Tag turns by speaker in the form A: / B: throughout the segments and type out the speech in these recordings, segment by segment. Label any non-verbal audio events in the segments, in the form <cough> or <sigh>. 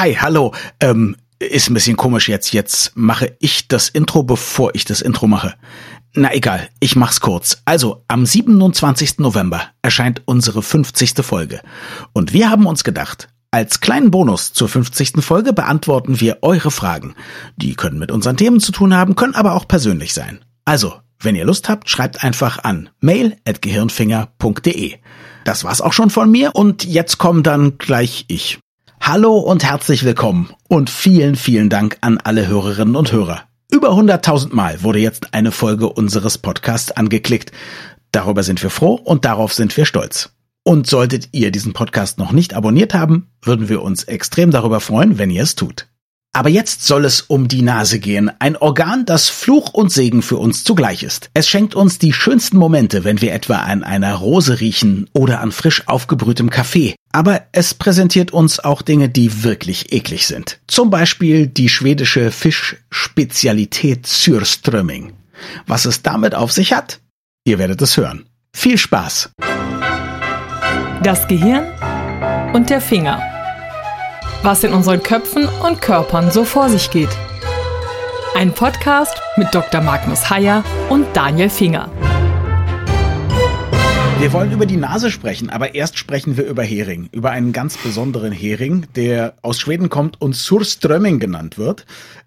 A: Hi, hallo. Ähm, ist ein bisschen komisch jetzt. Jetzt mache ich das Intro, bevor ich das Intro mache. Na egal, ich mach's kurz. Also, am 27. November erscheint unsere 50. Folge. Und wir haben uns gedacht, als kleinen Bonus zur 50. Folge beantworten wir eure Fragen. Die können mit unseren Themen zu tun haben, können aber auch persönlich sein. Also, wenn ihr Lust habt, schreibt einfach an mail@gehirnfinger.de. Das war's auch schon von mir und jetzt kommt dann gleich ich. Hallo und herzlich willkommen und vielen, vielen Dank an alle Hörerinnen und Hörer. Über 100.000 Mal wurde jetzt eine Folge unseres Podcasts angeklickt. Darüber sind wir froh und darauf sind wir stolz. Und solltet ihr diesen Podcast noch nicht abonniert haben, würden wir uns extrem darüber freuen, wenn ihr es tut. Aber jetzt soll es um die Nase gehen, ein Organ, das Fluch und Segen für uns zugleich ist. Es schenkt uns die schönsten Momente, wenn wir etwa an einer Rose riechen oder an frisch aufgebrühtem Kaffee. Aber es präsentiert uns auch Dinge, die wirklich eklig sind. Zum Beispiel die schwedische Fischspezialität Sürströmming. Was es damit auf sich hat? Ihr werdet es hören. Viel Spaß!
B: Das Gehirn und der Finger was in unseren Köpfen und Körpern so vor sich geht. Ein Podcast mit Dr. Magnus Heyer und Daniel Finger.
A: Wir wollen über die Nase sprechen, aber erst sprechen wir über Hering, über einen ganz besonderen Hering, der aus Schweden kommt und Surströmming genannt wird.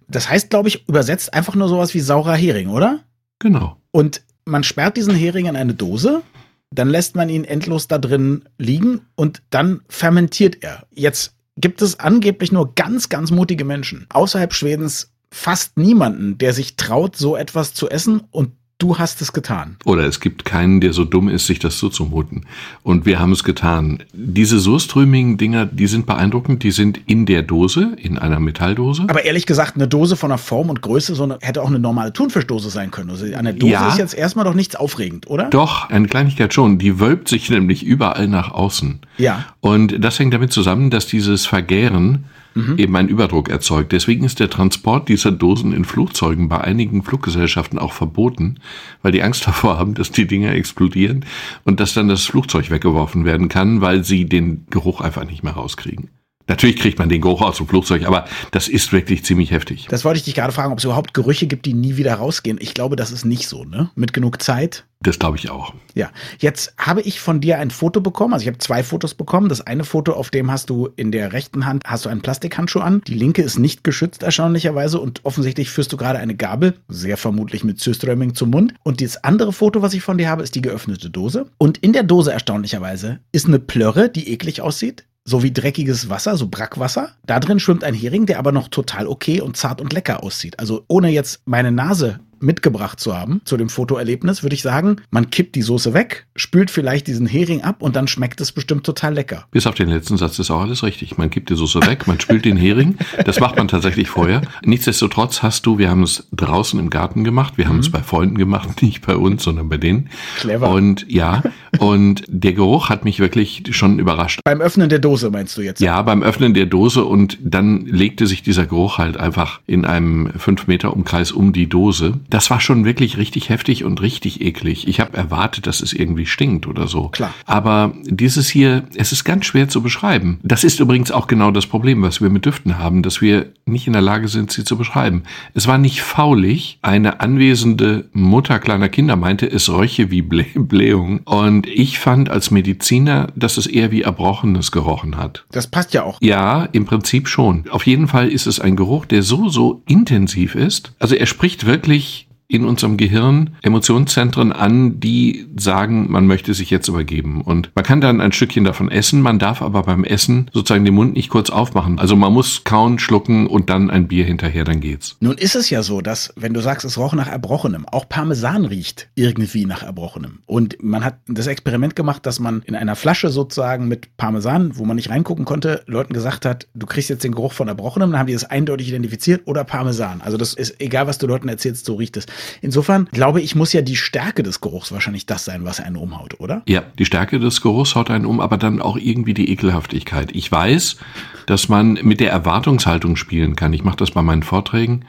A: Das heißt, glaube ich, übersetzt einfach nur sowas wie saurer Hering, oder?
C: Genau.
A: Und man sperrt diesen Hering in eine Dose, dann lässt man ihn endlos da drin liegen und dann fermentiert er. Jetzt gibt es angeblich nur ganz, ganz mutige Menschen außerhalb Schwedens. Fast niemanden, der sich traut, so etwas zu essen und du hast es getan.
C: Oder es gibt keinen, der so dumm ist, sich das zuzumuten. Und wir haben es getan. Diese Surströming-Dinger, die sind beeindruckend. Die sind in der Dose, in einer Metalldose.
A: Aber ehrlich gesagt, eine Dose von der Form und Größe so eine, hätte auch eine normale Thunfischdose sein können. Also eine Dose ja, ist jetzt erstmal doch nichts aufregend, oder?
C: Doch, eine Kleinigkeit schon. Die wölbt sich nämlich überall nach außen.
A: Ja.
C: Und das hängt damit zusammen, dass dieses Vergären mhm. eben einen Überdruck erzeugt. Deswegen ist der Transport dieser Dosen in Flugzeugen bei einigen Fluggesellschaften auch verboten, weil die Angst <laughs> davor haben, dass die Dinger explodieren und dass dann das Flugzeug weggeworfen werden kann, weil sie den Geruch einfach nicht mehr rauskriegen. Natürlich kriegt man den Geruch aus dem Flugzeug, aber das ist wirklich ziemlich heftig.
A: Das wollte ich dich gerade fragen, ob es überhaupt Gerüche gibt, die nie wieder rausgehen. Ich glaube, das ist nicht so, ne? Mit genug Zeit.
C: Das glaube ich auch.
A: Ja, jetzt habe ich von dir ein Foto bekommen. Also ich habe zwei Fotos bekommen. Das eine Foto, auf dem hast du in der rechten Hand hast du einen Plastikhandschuh an. Die linke ist nicht geschützt erstaunlicherweise und offensichtlich führst du gerade eine Gabel, sehr vermutlich mit Süßströmming zum Mund. Und das andere Foto, was ich von dir habe, ist die geöffnete Dose. Und in der Dose erstaunlicherweise ist eine Plörre, die eklig aussieht so wie dreckiges Wasser, so Brackwasser. Da drin schwimmt ein Hering, der aber noch total okay und zart und lecker aussieht. Also ohne jetzt meine Nase mitgebracht zu haben zu dem Fotoerlebnis, würde ich sagen, man kippt die Soße weg, spült vielleicht diesen Hering ab und dann schmeckt es bestimmt total lecker.
C: Bis auf den letzten Satz ist auch alles richtig. Man kippt die Soße weg, man spült den Hering. Das macht man tatsächlich vorher. Nichtsdestotrotz hast du, wir haben es draußen im Garten gemacht, wir haben mhm. es bei Freunden gemacht, <laughs> nicht bei uns, sondern bei denen.
A: Clever.
C: Und ja, und der Geruch hat mich wirklich schon überrascht.
A: Beim Öffnen der Dose meinst du jetzt?
C: Ja, beim Öffnen der Dose und dann legte sich dieser Geruch halt einfach in einem fünf Meter Umkreis um die Dose das war schon wirklich richtig heftig und richtig eklig. Ich habe erwartet, dass es irgendwie stinkt oder so.
A: Klar.
C: Aber dieses hier, es ist ganz schwer zu beschreiben. Das ist übrigens auch genau das Problem, was wir mit Düften haben, dass wir nicht in der Lage sind, sie zu beschreiben. Es war nicht faulig. Eine anwesende Mutter kleiner Kinder meinte, es räuche wie Blä Blähung. Und ich fand als Mediziner, dass es eher wie Erbrochenes gerochen hat.
A: Das passt ja auch.
C: Ja, im Prinzip schon. Auf jeden Fall ist es ein Geruch, der so, so intensiv ist. Also er spricht wirklich in unserem Gehirn Emotionszentren an, die sagen, man möchte sich jetzt übergeben. Und man kann dann ein Stückchen davon essen, man darf aber beim Essen sozusagen den Mund nicht kurz aufmachen. Also man muss kauen, schlucken und dann ein Bier hinterher, dann geht's.
A: Nun ist es ja so, dass, wenn du sagst, es roch nach Erbrochenem, auch Parmesan riecht irgendwie nach Erbrochenem. Und man hat das Experiment gemacht, dass man in einer Flasche sozusagen mit Parmesan, wo man nicht reingucken konnte, Leuten gesagt hat, du kriegst jetzt den Geruch von Erbrochenem, dann haben die das eindeutig identifiziert oder Parmesan. Also das ist egal, was du Leuten erzählst, so riecht es. Insofern glaube ich, muss ja die Stärke des Geruchs wahrscheinlich das sein, was einen umhaut, oder?
C: Ja, die Stärke des Geruchs haut einen um, aber dann auch irgendwie die Ekelhaftigkeit. Ich weiß, dass man mit der Erwartungshaltung spielen kann. Ich mache das bei meinen Vorträgen.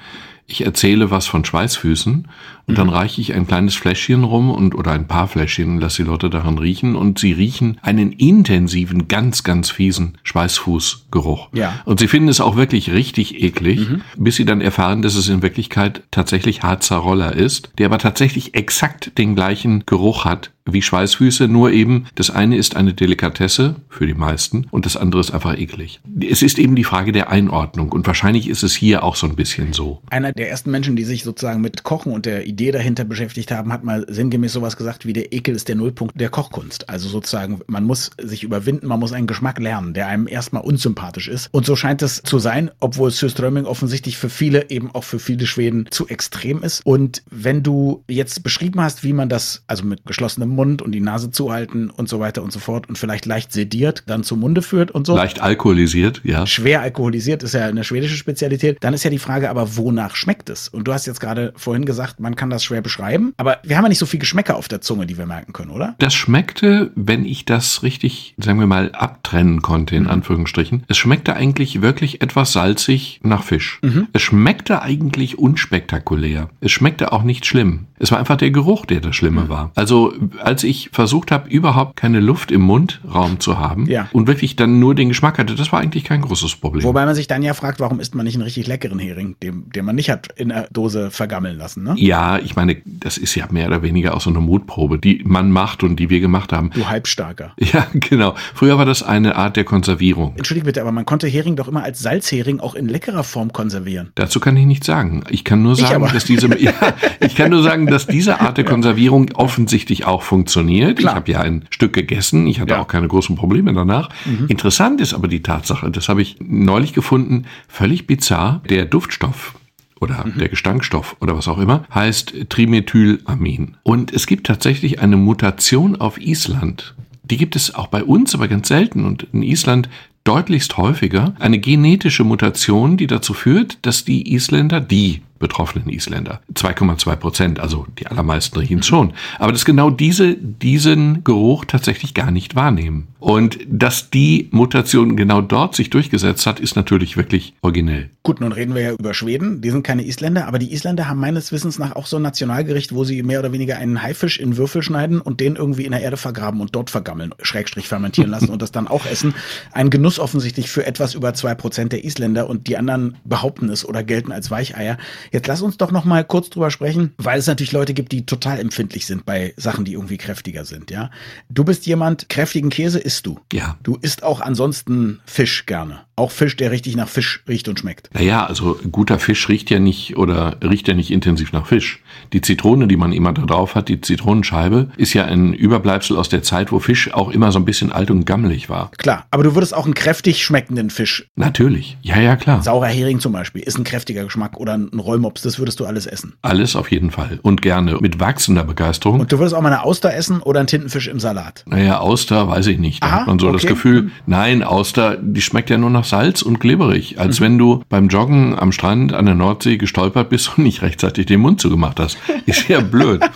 C: Ich erzähle was von Schweißfüßen und dann reiche ich ein kleines Fläschchen rum und oder ein paar Fläschchen lasse die Leute daran riechen und sie riechen einen intensiven, ganz, ganz fiesen Schweißfußgeruch.
A: Ja.
C: Und sie finden es auch wirklich richtig eklig, bis sie dann erfahren, dass es in Wirklichkeit tatsächlich Harzer Roller ist, der aber tatsächlich exakt den gleichen Geruch hat wie Schweißfüße, nur eben das eine ist eine Delikatesse für die meisten und das andere ist einfach eklig. Es ist eben die Frage der Einordnung und wahrscheinlich ist es hier auch so ein bisschen so.
A: Einer der ersten Menschen, die sich sozusagen mit Kochen und der Idee dahinter beschäftigt haben, hat mal sinngemäß sowas gesagt wie der Ekel ist der Nullpunkt der Kochkunst. Also sozusagen, man muss sich überwinden, man muss einen Geschmack lernen, der einem erstmal unsympathisch ist. Und so scheint es zu sein, obwohl Surströmming offensichtlich für viele, eben auch für viele Schweden, zu extrem ist. Und wenn du jetzt beschrieben hast, wie man das, also mit geschlossenem Mund und die Nase zuhalten und so weiter und so fort und vielleicht leicht sediert dann zum Munde führt und so.
C: Leicht alkoholisiert, ja.
A: Schwer alkoholisiert ist ja eine schwedische Spezialität. Dann ist ja die Frage, aber wonach schmeckt es? Und du hast jetzt gerade vorhin gesagt, man kann das schwer beschreiben. Aber wir haben ja nicht so viel Geschmäcker auf der Zunge, die wir merken können, oder?
C: Das schmeckte, wenn ich das richtig, sagen wir mal, abtrennen konnte, in Anführungsstrichen, es schmeckte eigentlich wirklich etwas salzig nach Fisch. Es schmeckte eigentlich unspektakulär. Es schmeckte auch nicht schlimm. Es war einfach der Geruch, der das Schlimme war. Also, als ich versucht habe, überhaupt keine Luft im Mundraum zu haben
A: Ja.
C: und wirklich dann nur den Geschmack hatte, das war eigentlich kein großes Problem.
A: Wobei man sich dann ja fragt, warum isst man nicht einen richtig leckeren Hering, den, den man nicht hat in der Dose vergammeln lassen, ne?
C: ja, ich meine, das ist ja mehr oder weniger auch so eine Mutprobe, die man macht und die wir gemacht haben.
A: Du Halbstarker. <laughs>
C: Ja, genau. Früher war das eine Art der Konservierung.
A: Entschuldige bitte, aber man konnte Hering doch immer als Salzhering auch in leckerer Form konservieren.
C: Dazu kann ich nichts sagen. Ich kann nur sagen, dass diese, <laughs> ja, ich kann nur sagen, dass diese Art der Konservierung offensichtlich auch funktioniert.
A: Klar.
C: Ich habe ja ein Stück gegessen. Ich hatte
A: Ja. Mhm.
C: auch keine großen Probleme danach. Interessant ist aber die Tatsache, das habe ich neulich gefunden, völlig bizarr, der Duftstoff oder
A: Mhm.
C: der Gestankstoff oder was auch immer, heißt Trimethylamin. Und es gibt tatsächlich eine Mutation auf Island. Die gibt es auch bei uns, aber ganz selten und in Island deutlichst häufiger. Eine genetische Mutation, die dazu führt, dass die Isländer, die betroffenen Isländer, 2,2 Prozent, also die allermeisten riechen schon, aber dass genau diese diesen Geruch tatsächlich gar nicht wahrnehmen. Und dass die Mutation genau dort sich durchgesetzt hat, ist natürlich wirklich originell.
A: Gut, nun reden wir ja über Schweden. Die sind keine Isländer, aber die Isländer haben meines Wissens nach auch so ein Nationalgericht, wo sie mehr oder weniger einen Haifisch in Würfel schneiden und den irgendwie in der Erde vergraben und dort vergammeln, Schrägstrich fermentieren lassen und das dann auch essen. Ein Genuss offensichtlich für etwas über zwei Prozent der Isländer und die anderen behaupten es oder gelten als Weicheier. Jetzt lass uns doch noch mal kurz drüber sprechen, weil es natürlich Leute gibt, die total empfindlich sind bei Sachen, die irgendwie kräftiger sind, ja. Du bist jemand, kräftigen Käse isst du.
C: Ja.
A: Du isst auch ansonsten Fisch gerne. Auch Fisch, der richtig nach Fisch riecht und schmeckt.
C: Naja, also guter Fisch riecht ja nicht oder riecht ja nicht intensiv nach Fisch. Die Zitrone, die man immer da drauf hat, die Zitronenscheibe, ist ja ein Überbleibsel aus der Zeit, wo Fisch auch immer so ein bisschen alt und gammelig war.
A: Klar, aber du würdest auch einen kräftig schmeckenden Fisch,
C: Natürlich. Ja, ja, klar.
A: saurer Hering zum Beispiel, ist ein kräftiger Geschmack oder ein Rollmops, das würdest du alles essen.
C: Alles auf jeden Fall. Und gerne mit wachsender Begeisterung.
A: Und du würdest auch mal eine Auster essen oder einen Tintenfisch im Salat.
C: naja, Auster weiß ich nicht. Da
A: Aha,
C: hat man so das
A: okay.
C: Gefühl, nein, Auster, die schmeckt ja nur nach Salz und glibberig. Als
A: Mhm.
C: wenn du beim Joggen am Strand an der Nordsee gestolpert bist und nicht rechtzeitig den Mund zugemacht hast. Ist ja blöd. <laughs>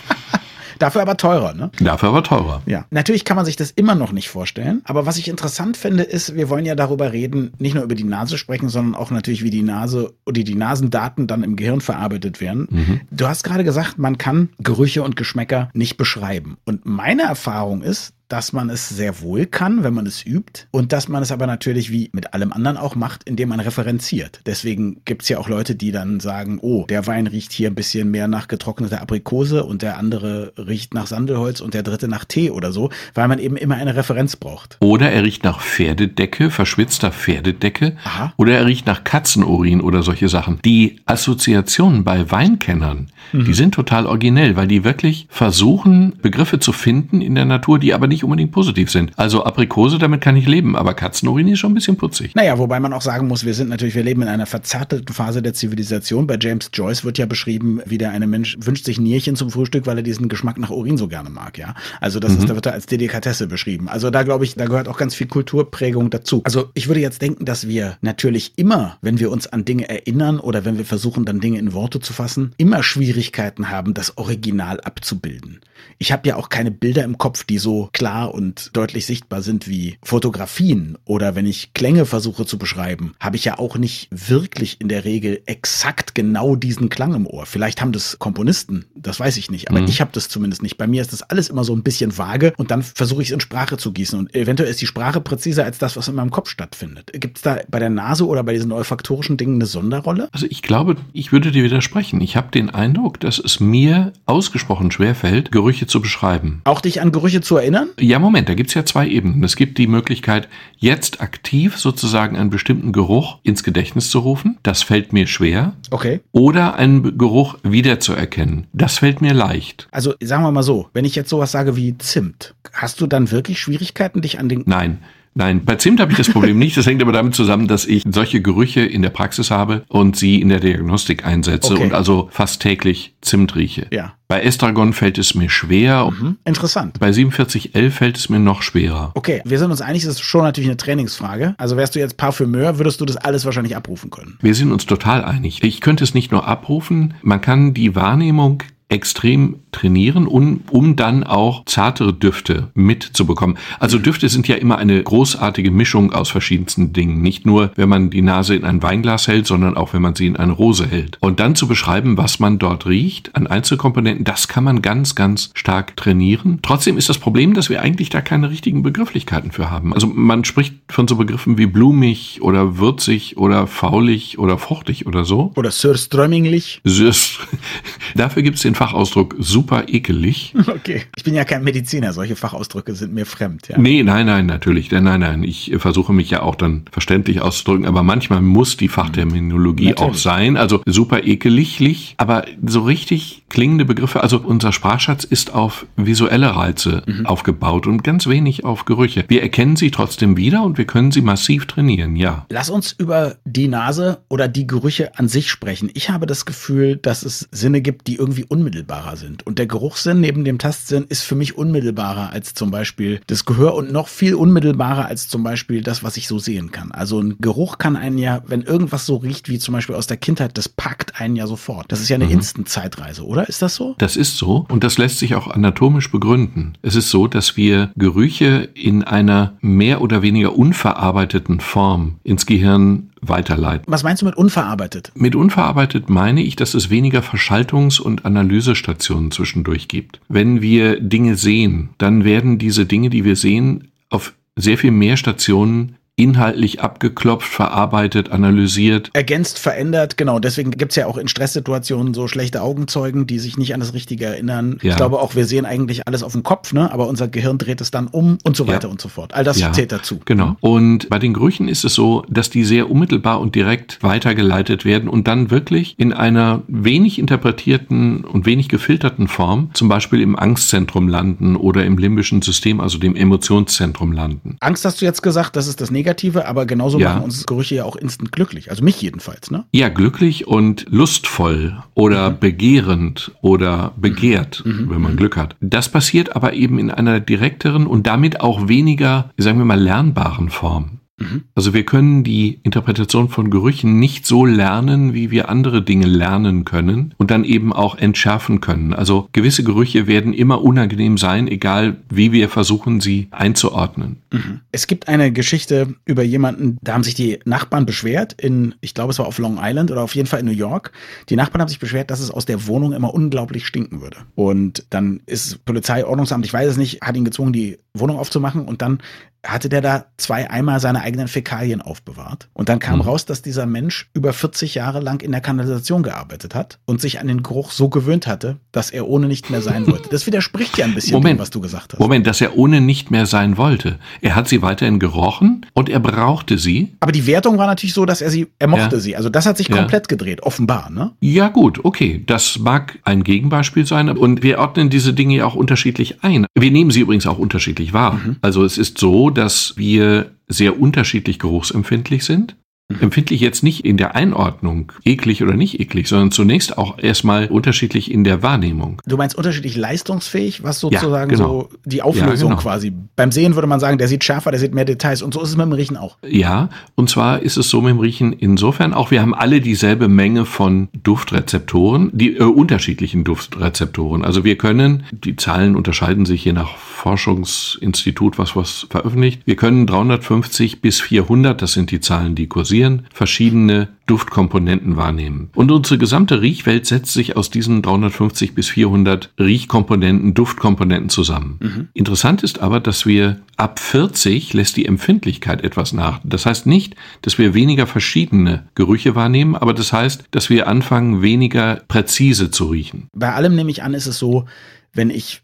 A: Dafür aber teurer, ne?
C: Dafür aber teurer.
A: Ja, natürlich kann man sich das immer noch nicht vorstellen. Aber was ich interessant finde, ist, wir wollen ja darüber reden, nicht nur über die Nase sprechen, sondern auch natürlich, wie die Nase oder die Nasendaten dann im Gehirn verarbeitet werden. Du hast gerade gesagt, man kann Gerüche und Geschmäcker nicht beschreiben. Und meine Erfahrung ist, dass man es sehr wohl kann, wenn man es übt und dass man es aber natürlich wie mit allem anderen auch macht, indem man referenziert. Deswegen gibt es ja auch Leute, die dann sagen, oh, der Wein riecht hier ein bisschen mehr nach getrockneter Aprikose und der andere riecht nach Sandelholz und der dritte nach Tee oder so, weil man eben immer eine Referenz braucht.
C: Oder er riecht nach Pferdedecke, verschwitzter Pferdedecke.
A: Aha.
C: Oder er riecht nach Katzenurin oder solche Sachen. Die Assoziationen bei Weinkennern,
A: Mhm.
C: die sind total originell, weil die wirklich versuchen, Begriffe zu finden in der Natur, die aber nicht unbedingt positiv sind. Also Aprikose, damit kann ich leben, aber Katzenurin ist schon ein bisschen putzig.
A: Naja, wobei man auch sagen muss, wir sind natürlich, wir leben in einer verzärtelten Phase der Zivilisation. Bei James Joyce wird ja beschrieben, wie der eine Mensch wünscht sich Nierchen zum Frühstück, weil er diesen Geschmack nach Urin so gerne mag, ja. Also das ist, da wird er als Delikatesse beschrieben. Also da glaube ich, da gehört auch ganz viel Kulturprägung dazu. Also ich würde jetzt denken, dass wir natürlich immer, wenn wir uns an Dinge erinnern oder wenn wir versuchen, dann Dinge in Worte zu fassen, immer Schwierigkeiten haben, das Original abzubilden. Ich habe ja auch keine Bilder im Kopf, die so klar klar und deutlich sichtbar sind wie Fotografien oder wenn ich Klänge versuche zu beschreiben, habe ich ja auch nicht wirklich in der Regel exakt genau diesen Klang im Ohr. Vielleicht haben das Komponisten, das weiß ich nicht, aber mhm. ich habe das zumindest nicht. Bei mir ist das alles immer so ein bisschen vage und dann versuche ich es in Sprache zu gießen und eventuell ist die Sprache präziser als das, was in meinem Kopf stattfindet. Gibt es da bei der Nase oder bei diesen olfaktorischen Dingen eine Sonderrolle?
C: Also ich glaube, ich würde dir widersprechen. Ich habe den Eindruck, dass es mir ausgesprochen schwer fällt, Gerüche zu beschreiben.
A: Auch dich an Gerüche zu erinnern?
C: Ja, Moment, da gibt es ja zwei Ebenen. Es gibt die Möglichkeit, jetzt aktiv sozusagen einen bestimmten Geruch ins Gedächtnis zu rufen. Das fällt mir schwer.
A: Okay.
C: Oder einen Geruch wiederzuerkennen. Das fällt mir leicht.
A: Also sagen wir mal so, wenn ich jetzt sowas sage wie Zimt, hast du dann wirklich Schwierigkeiten, dich an den...
C: Nein, Nein, bei Zimt habe ich das Problem nicht. Das hängt aber damit zusammen, dass ich solche Gerüche in der Praxis habe und sie in der Diagnostik einsetze okay. und also fast täglich Zimt rieche.
A: Ja.
C: Bei Estragon fällt es mir schwer.
A: Mhm. Interessant.
C: Bei 4711 fällt es mir noch schwerer.
A: Okay, wir sind uns einig, das ist schon natürlich eine Trainingsfrage. Also wärst du jetzt Parfümeur, würdest du das alles wahrscheinlich abrufen können.
C: Wir sind uns total einig. Ich könnte es nicht nur abrufen, man kann die Wahrnehmung extrem trainieren, um, um dann auch zartere Düfte mitzubekommen. Also Düfte sind ja immer eine großartige Mischung aus verschiedensten Dingen. Nicht nur, wenn man die Nase in ein Weinglas hält, sondern auch, wenn man sie in eine Rose hält. Und dann zu beschreiben, was man dort riecht an Einzelkomponenten, das kann man ganz, ganz stark trainieren. Trotzdem ist das Problem, dass wir eigentlich da keine richtigen Begrifflichkeiten für haben. Also man spricht von so Begriffen wie blumig oder würzig oder faulig oder fruchtig oder so.
A: Oder surströmminglich. <laughs>
C: Dafür gibt es den Fachausdruck super ekelig. <laughs>
A: Okay. Ich bin ja kein Mediziner, solche Fachausdrücke sind mir fremd. Ja.
C: Nee, nein, nein, natürlich. Nein, nein. Ich versuche mich ja auch dann verständlich auszudrücken, aber manchmal muss die Fachterminologie natürlich. auch sein. Also super ekeliglich, aber so richtig klingende Begriffe. Also unser Sprachschatz ist auf visuelle Reize mhm. aufgebaut und ganz wenig auf Gerüche. Wir erkennen sie trotzdem wieder und wir können sie massiv trainieren, ja.
A: Lass uns über die Nase oder die Gerüche an sich sprechen. Ich habe das Gefühl, dass es Sinne gibt, die irgendwie unmittelbarer sind. Und der Geruchssinn neben dem Tastsinn ist für mich unmittelbarer als zum Beispiel das Gehör und noch viel unmittelbarer als zum Beispiel das, was ich so sehen kann. Also ein Geruch kann einen ja, wenn irgendwas so riecht wie zum Beispiel aus der Kindheit, das packt einen ja sofort. Das ist ja eine mhm. Instant-Zeitreise, oder? Ist das so?
C: Das ist so und das lässt sich auch anatomisch begründen. Es ist so, dass wir Gerüche in einer mehr oder weniger unverarbeiteten Form ins Gehirn weiterleiten.
A: Was meinst du mit unverarbeitet?
C: Mit unverarbeitet meine ich, dass es weniger Verschaltungs- und Analysestationen zwischendurch gibt. Wenn wir Dinge sehen, dann werden diese Dinge, die wir sehen, auf sehr viel mehr Stationen inhaltlich abgeklopft, verarbeitet, analysiert.
A: Ergänzt, verändert, genau. Deswegen gibt's ja auch in Stresssituationen so schlechte Augenzeugen, die sich nicht an das Richtige erinnern. Ja. Ich glaube auch, wir sehen eigentlich alles auf dem Kopf, ne? aber unser Gehirn dreht es dann um und so weiter ja. und so fort. All das ja. zählt dazu.
C: Genau. Und bei den Gerüchen ist es so, dass die sehr unmittelbar und direkt weitergeleitet werden und dann wirklich in einer wenig interpretierten und wenig gefilterten Form, zum Beispiel im Angstzentrum landen oder im limbischen System, also dem Emotionszentrum landen.
A: Angst hast du jetzt gesagt, das ist das Negative. Negative, aber genauso ja. machen uns Gerüche ja auch instant glücklich. Also mich jedenfalls, ne?
C: Ja, glücklich und lustvoll oder mhm. begehrend oder begehrt, mhm. mhm. wenn man mhm. Glück hat. Das passiert aber eben in einer direkteren und damit auch weniger, sagen wir mal, lernbaren Form. Mhm. Also wir können die Interpretation von Gerüchen nicht so lernen, wie wir andere Dinge lernen können und dann eben auch entschärfen können. Also gewisse Gerüche werden immer unangenehm sein, egal wie wir versuchen, sie einzuordnen.
A: Mhm. Es gibt eine Geschichte über jemanden, da haben sich die Nachbarn beschwert in, ich glaube es war auf Long Island oder auf jeden Fall in New York. Die Nachbarn haben sich beschwert, dass es aus der Wohnung immer unglaublich stinken würde. Und dann ist Polizei, Ordnungsamt, ich weiß es nicht, hat ihn gezwungen, die Wohnung aufzumachen und dann hatte der da zwei Eimer seine eigenen Fäkalien aufbewahrt. Und dann kam mhm. raus, dass dieser Mensch über 40 Jahre lang in der Kanalisation gearbeitet hat und sich an den Geruch so gewöhnt hatte, dass er ohne nicht mehr sein wollte. Das widerspricht ja ein bisschen
C: Moment,
A: dem, was du gesagt hast.
C: Moment, dass er ohne nicht mehr sein wollte. Er hat sie weiterhin gerochen und er brauchte sie.
A: Aber die Wertung war natürlich so, dass er sie, er mochte ja. sie. Also das hat sich ja. komplett gedreht, offenbar, ne?
C: Ja, gut, okay. Das mag ein Gegenbeispiel sein. Und wir ordnen diese Dinge ja auch unterschiedlich ein. Wir nehmen sie übrigens auch unterschiedlich wahr. Mhm. Also es ist so, dass wir sehr unterschiedlich geruchsempfindlich sind. Empfindlich jetzt nicht in der Einordnung, eklig oder nicht eklig, sondern zunächst auch erstmal unterschiedlich in der Wahrnehmung.
A: Du meinst unterschiedlich leistungsfähig, was sozusagen
C: Ja, genau.
A: so die Auflösung
C: Ja, genau.
A: quasi. Beim Sehen würde man sagen, der sieht schärfer, der sieht mehr Details und so ist es mit dem Riechen auch.
C: Ja, und zwar ist es so mit dem Riechen insofern auch, wir haben alle dieselbe Menge von Duftrezeptoren, die äh, unterschiedlichen Duftrezeptoren. Also wir können, die Zahlen unterscheiden sich je nach Forschungsinstitut, was was veröffentlicht. Wir können 350 bis 400, das sind die Zahlen, die kursieren, verschiedene Duftkomponenten wahrnehmen. Und unsere gesamte Riechwelt setzt sich aus diesen 350 bis 400 Riechkomponenten, Duftkomponenten zusammen. Interessant ist aber, dass wir ab 40 lässt die Empfindlichkeit etwas nach. Das heißt nicht, dass wir weniger verschiedene Gerüche wahrnehmen, aber das heißt, dass wir anfangen, weniger präzise zu riechen.
A: Bei allem nehme ich an, ist es so, wenn ich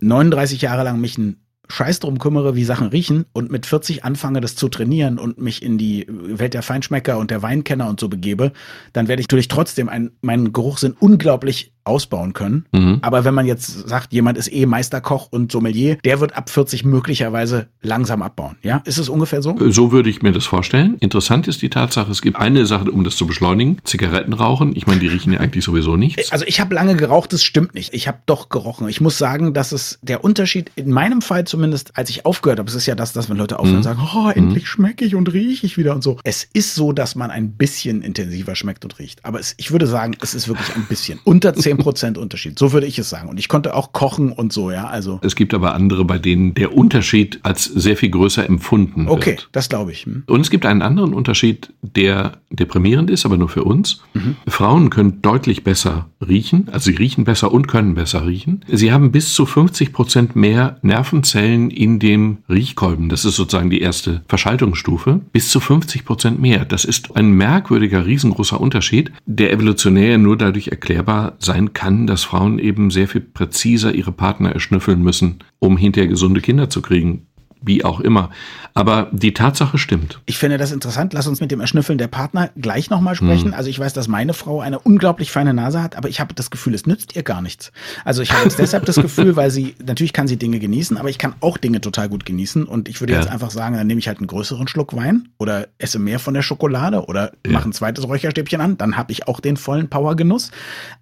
A: 39 Jahre lang mich einen Scheiß drum kümmere, wie Sachen riechen und mit 40 anfange, das zu trainieren und mich in die Welt der Feinschmecker und der Weinkenner und so begebe, dann werde ich natürlich trotzdem ein, meinen Geruchssinn unglaublich ausbauen können.
C: Mhm.
A: Aber wenn man jetzt sagt, jemand ist eh Meisterkoch und Sommelier, der wird ab 40 möglicherweise langsam abbauen. Ja, ist es ungefähr so?
C: So würde ich mir das vorstellen. Interessant ist die Tatsache, es gibt eine Sache, um das zu beschleunigen. Zigaretten rauchen. Ich meine, die riechen ja eigentlich sowieso nichts.
A: Also ich habe lange geraucht, das stimmt nicht. Ich habe doch gerochen. Ich muss sagen, dass es der Unterschied in meinem Fall zumindest, als ich aufgehört habe, es ist ja das, dass wenn Leute aufhören und sagen, oh, endlich schmecke ich und rieche ich wieder und so. Es ist so, dass man ein bisschen intensiver schmeckt und riecht. Aber es, ich würde sagen, es ist wirklich ein bisschen. Unter 10% Unterschied. So würde ich es sagen. Und ich konnte auch kochen und so, ja. Also,
C: Es gibt aber andere, bei denen der Unterschied als sehr viel größer empfunden
A: okay,
C: wird.
A: das glaube ich. Hm.
C: Und es gibt einen anderen Unterschied, der deprimierend ist, aber nur für uns. Frauen können deutlich besser riechen, also sie riechen besser und können besser riechen. Sie haben bis zu 50 Prozent mehr Nervenzellen in dem Riechkolben. Das ist sozusagen die erste Verschaltungsstufe. Bis zu 50 Prozent mehr. Das ist ein merkwürdiger, riesengroßer Unterschied, der evolutionär nur dadurch erklärbar sein kann, dass Frauen eben sehr viel präziser ihre Partner erschnüffeln müssen, um hinterher gesunde Kinder zu kriegen. Wie auch immer. Aber die Tatsache stimmt.
A: Ich finde das interessant. Lass uns mit dem Erschnüffeln der Partner gleich nochmal sprechen. Also ich weiß, dass meine Frau eine unglaublich feine Nase hat, aber ich habe das Gefühl, es nützt ihr gar nichts. Also ich habe jetzt <laughs> deshalb das Gefühl, weil sie, natürlich kann sie Dinge genießen, aber ich kann auch Dinge total gut genießen. Und ich würde
C: Ja.
A: jetzt einfach sagen, dann nehme ich halt einen größeren Schluck Wein oder esse mehr von der Schokolade oder mache ein zweites Räucherstäbchen an. Dann habe ich auch den vollen Powergenuss.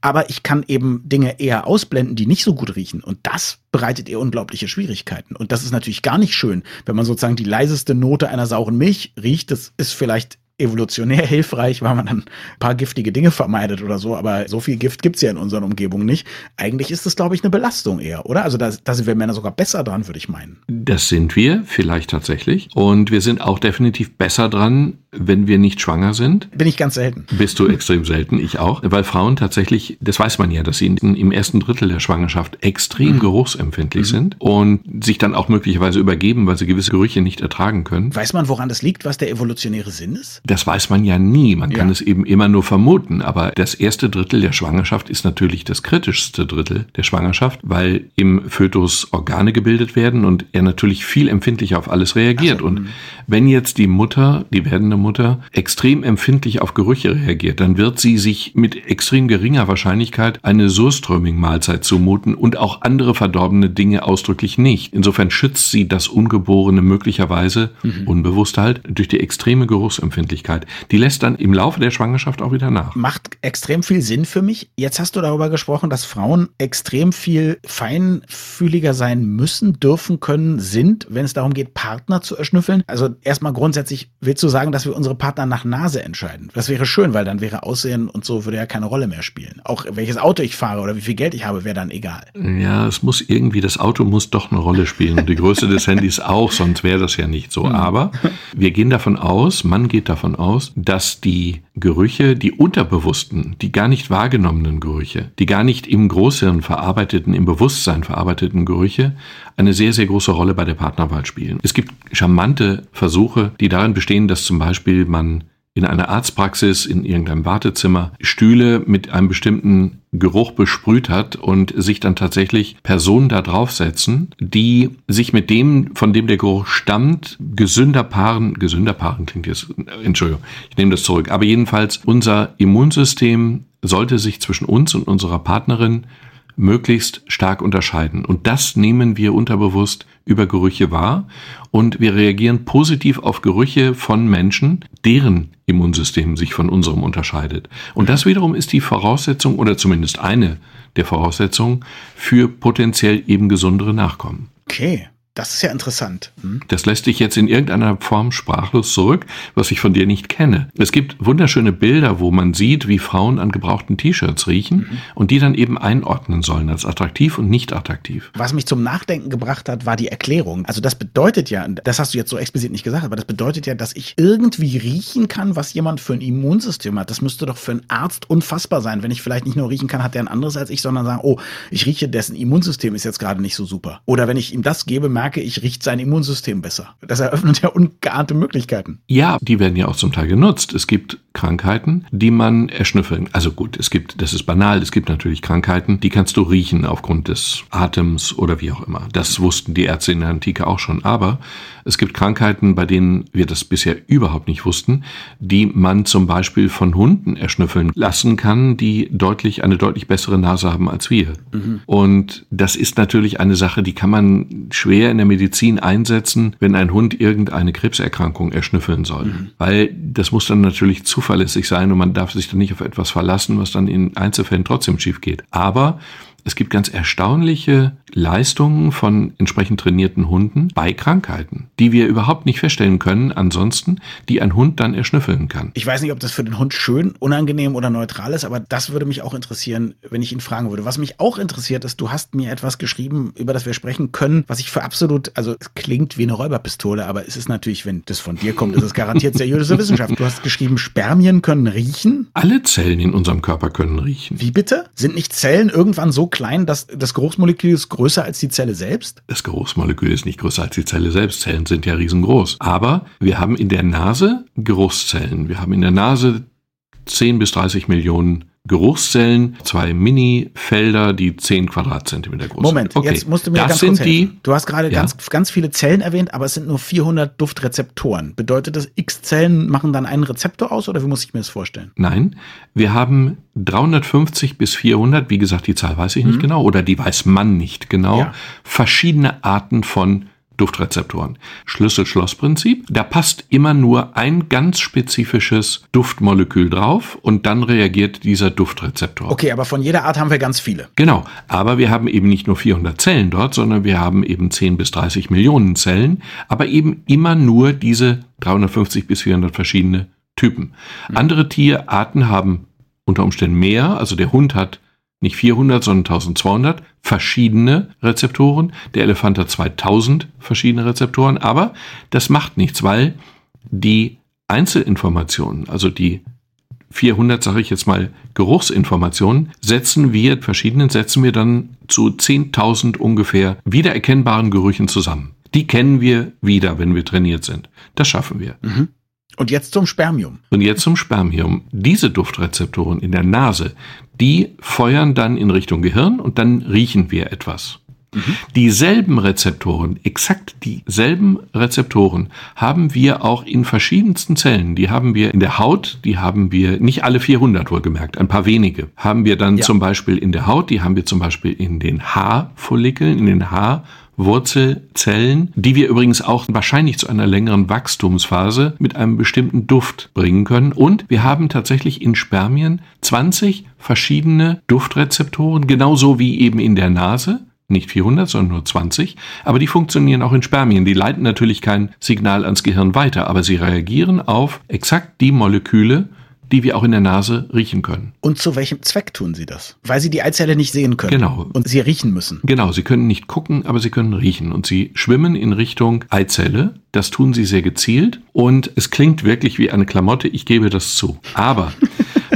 A: Aber ich kann eben Dinge eher ausblenden, die nicht so gut riechen. Und das bereitet ihr unglaubliche Schwierigkeiten. Und das ist natürlich gar nicht schön, wenn man sozusagen die leiseste Note einer sauren Milch riecht. Das ist vielleicht evolutionär <laughs> hilfreich, weil man dann ein paar giftige Dinge vermeidet oder so, aber so viel Gift gibt's ja in unseren Umgebungen nicht. Eigentlich ist das, glaube ich, eine Belastung eher, oder? Also da, da sind wir Männer sogar besser dran, würde ich meinen.
C: Das sind wir vielleicht tatsächlich. Und wir sind auch definitiv besser dran, wenn wir nicht schwanger sind.
A: Bin ich ganz selten.
C: Bist du extrem <laughs> selten, ich auch. Weil Frauen tatsächlich, das weiß man ja, dass sie im ersten Drittel der Schwangerschaft extrem geruchsempfindlich sind und sich dann auch möglicherweise übergeben, weil sie gewisse Gerüche nicht ertragen können.
A: Weiß man, woran das liegt, was der evolutionäre Sinn ist?
C: Das weiß man ja nie. Man kann
A: Ja.
C: es eben immer nur vermuten. Aber das erste Drittel der Schwangerschaft ist natürlich das kritischste Drittel der Schwangerschaft, weil im Fötus Organe gebildet werden und er natürlich viel empfindlicher auf alles reagiert. und wenn jetzt die Mutter, die werdende Mutter, extrem empfindlich auf Gerüche reagiert, dann wird sie sich mit extrem geringer Wahrscheinlichkeit eine Surströmming-Mahlzeit zumuten und auch andere verdorbene Dinge ausdrücklich nicht. Insofern schützt sie das Ungeborene möglicherweise, unbewusst halt, durch die extreme Geruchsempfindlichkeit. Die lässt dann im Laufe der Schwangerschaft auch wieder nach.
A: Macht extrem viel Sinn für mich. Jetzt hast du darüber gesprochen, dass Frauen extrem viel feinfühliger sein müssen, dürfen, können, sind, wenn es darum geht, Partner zu erschnüffeln. Also erstmal grundsätzlich willst du sagen, dass wir unsere Partner nach Nase entscheiden. Das wäre schön, weil dann wäre Aussehen und so würde ja keine Rolle mehr spielen. Auch welches Auto ich fahre oder wie viel Geld ich habe, wäre dann egal.
C: Ja, es muss irgendwie, das Auto muss doch eine Rolle spielen und die Größe des Handys auch, sonst wäre das ja nicht so. Aber wir gehen davon aus, man geht davon aus, dass die Gerüche, die unterbewussten, die gar nicht wahrgenommenen Gerüche, die gar nicht im Großhirn verarbeiteten, im Bewusstsein verarbeiteten Gerüche, eine sehr, sehr große Rolle bei der Partnerwahl spielen. Es gibt charmante Versuche, die darin bestehen, dass zum Beispiel man in einer Arztpraxis, in irgendeinem Wartezimmer, Stühle mit einem bestimmten Geruch besprüht hat und sich dann tatsächlich Personen da draufsetzen, die sich mit dem, von dem der Geruch stammt, gesünder paaren, gesünder paaren klingt jetzt, Entschuldigung, ich nehme das zurück, aber jedenfalls unser Immunsystem sollte sich zwischen uns und unserer Partnerin möglichst stark unterscheiden. Und das nehmen wir unterbewusst über Gerüche wahr und wir reagieren positiv auf Gerüche von Menschen, deren Immunsystem sich von unserem unterscheidet. Und das wiederum ist die Voraussetzung oder zumindest eine der Voraussetzungen für potenziell eben gesundere Nachkommen.
A: Okay. Das ist ja interessant.
C: Hm? Das lässt dich jetzt in irgendeiner Form sprachlos zurück, was ich von dir nicht kenne. Es gibt wunderschöne Bilder, wo man sieht, wie Frauen an gebrauchten T-Shirts riechen mhm. und die dann eben einordnen sollen als attraktiv und nicht attraktiv.
A: Was mich zum Nachdenken gebracht hat, war die Erklärung. Also das bedeutet ja, das hast du jetzt so explizit nicht gesagt, aber das bedeutet ja, dass ich irgendwie riechen kann, was jemand für ein Immunsystem hat. Das müsste doch für einen Arzt unfassbar sein, wenn ich vielleicht nicht nur riechen kann, hat der ein anderes als ich, sondern sagen, oh, ich rieche, dessen Immunsystem ist jetzt gerade nicht so super. Oder wenn ich ihm das gebe, merke merke ich, riecht sein Immunsystem besser. Das eröffnet ja ungeahnte Möglichkeiten.
C: Ja, die werden ja auch zum Teil genutzt. Es gibt Krankheiten, die man erschnüffeln. Also gut, es gibt, das ist banal, es gibt natürlich Krankheiten, die kannst du riechen aufgrund des Atems oder wie auch immer. Das wussten die Ärzte in der Antike auch schon. Aber es gibt Krankheiten, bei denen wir das bisher überhaupt nicht wussten, die man zum Beispiel von Hunden erschnüffeln lassen kann, die deutlich, eine deutlich bessere Nase haben als wir. Mhm. Und das ist natürlich eine Sache, die kann man schwer in der Medizin einsetzen, wenn ein Hund irgendeine Krebserkrankung erschnüffeln soll. Mhm. Weil das muss dann natürlich zuverlässig sein und man darf sich dann nicht auf etwas verlassen, was dann in Einzelfällen trotzdem schief geht. Aber es gibt ganz erstaunliche Leistungen von entsprechend trainierten Hunden bei Krankheiten, die wir überhaupt nicht feststellen können, ansonsten, die ein Hund dann erschnüffeln kann.
A: Ich weiß nicht, ob das für den Hund schön, unangenehm oder neutral ist, aber das würde mich auch interessieren, wenn ich ihn fragen würde. Was mich auch interessiert ist, du hast mir etwas geschrieben, über das wir sprechen können, was ich für absolut, also es klingt wie eine Räuberpistole, aber es ist natürlich, wenn das von dir kommt, ist es garantiert seriöse Wissenschaft. Du hast geschrieben, Spermien können riechen.
C: Alle Zellen in unserem Körper können riechen.
A: Wie bitte? Sind nicht Zellen irgendwann so klein, dass das Geruchsmolekül ist größer als die Zelle selbst?
C: Das Geruchsmolekül ist nicht größer als die Zelle selbst. Zellen sind ja riesengroß. Aber wir haben in der Nase Geruchszellen. Wir haben in der Nase 10 bis 30 Millionen Geruchszellen, zwei Mini-Felder, die 10 Quadratzentimeter groß
A: Moment, sind. Moment, okay. jetzt musst du mir das ganz sind kurz helfen. Die, du hast gerade ja. ganz, ganz viele Zellen erwähnt, aber es sind nur 400 Duftrezeptoren. Bedeutet das, x Zellen machen dann einen Rezeptor aus oder wie muss ich mir das vorstellen?
C: Nein, wir haben 350 bis 400, wie gesagt, die Zahl weiß ich nicht mhm. genau oder die weiß man nicht genau, ja. verschiedene Arten von Duftrezeptoren. Schlüssel-Schloss-Prinzip. Da passt immer nur ein ganz spezifisches Duftmolekül drauf und dann reagiert dieser Duftrezeptor.
A: Okay, aber von jeder Art haben wir ganz viele.
C: Genau. Aber wir haben eben nicht nur 400 Zellen dort, sondern wir haben eben 10 bis 30 Millionen Zellen, aber eben immer nur diese 350 bis 400 verschiedene Typen. Mhm. Andere Tierarten haben unter Umständen mehr. Also der Hund hat nicht 400, sondern 1200 verschiedene Rezeptoren. Der Elefant hat 2000 verschiedene Rezeptoren, aber das macht nichts, weil die Einzelinformationen, also die 400, sage ich jetzt mal, Geruchsinformationen, setzen wir, verschiedenen setzen wir dann zu 10.000 ungefähr wiedererkennbaren Gerüchen zusammen. Die kennen wir wieder, wenn wir trainiert sind. Das schaffen wir. Mhm.
A: Und jetzt zum Spermium.
C: Und jetzt zum Spermium. Diese Duftrezeptoren in der Nase, die feuern dann in Richtung Gehirn und dann riechen wir etwas. Mhm. Dieselben Rezeptoren, exakt dieselben Rezeptoren haben wir auch in verschiedensten Zellen. Die haben wir in der Haut, die haben wir, nicht alle 400 wohlgemerkt, ein paar wenige. Haben wir dann ja. zum Beispiel in der Haut, die haben wir zum Beispiel in den Haarfollikeln, in den Haar Wurzelzellen, die wir übrigens auch wahrscheinlich zu einer längeren Wachstumsphase mit einem bestimmten Duft bringen können. Und wir haben tatsächlich in Spermien 20 verschiedene Duftrezeptoren, genauso wie eben in der Nase nicht 400, sondern nur 20, aber die funktionieren auch in Spermien. Die leiten natürlich kein Signal ans Gehirn weiter, aber sie reagieren auf exakt die Moleküle, die wir auch in der Nase riechen können.
A: Und zu welchem Zweck tun Sie das? Weil Sie die Eizelle nicht sehen können.
C: Genau.
A: Und Sie riechen müssen.
C: Genau, Sie können nicht gucken, aber Sie können riechen. Und Sie schwimmen in Richtung Eizelle. Das tun Sie sehr gezielt. Und es klingt wirklich wie eine Klamotte, ich gebe das zu. Aber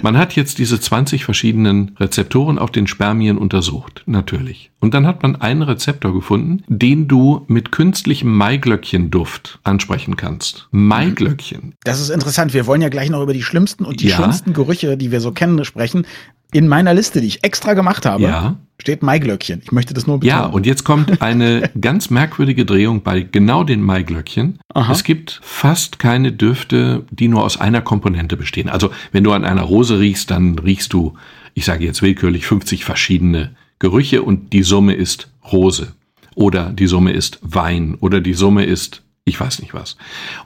C: Man hat jetzt diese 20 verschiedenen Rezeptoren auf den Spermien untersucht, natürlich. Und dann hat man einen Rezeptor gefunden, den du mit künstlichem Maiglöckchenduft ansprechen kannst. Maiglöckchen.
A: Das ist interessant. Wir wollen ja gleich noch über die schlimmsten und die ja. schönsten Gerüche, die wir so kennen, sprechen. In meiner Liste, die ich extra gemacht habe, ja. steht Maiglöckchen. Ich möchte das nur
C: betonen. Ja, und jetzt kommt eine <laughs> ganz merkwürdige Drehung bei genau den Maiglöckchen. Aha. Es gibt fast keine Düfte, die nur aus einer Komponente bestehen. Also wenn du an einer Rose riechst, dann riechst du, ich sage jetzt willkürlich, 50 verschiedene Gerüche und die Summe ist Rose oder die Summe ist Wein oder die Summe ist ich weiß nicht was.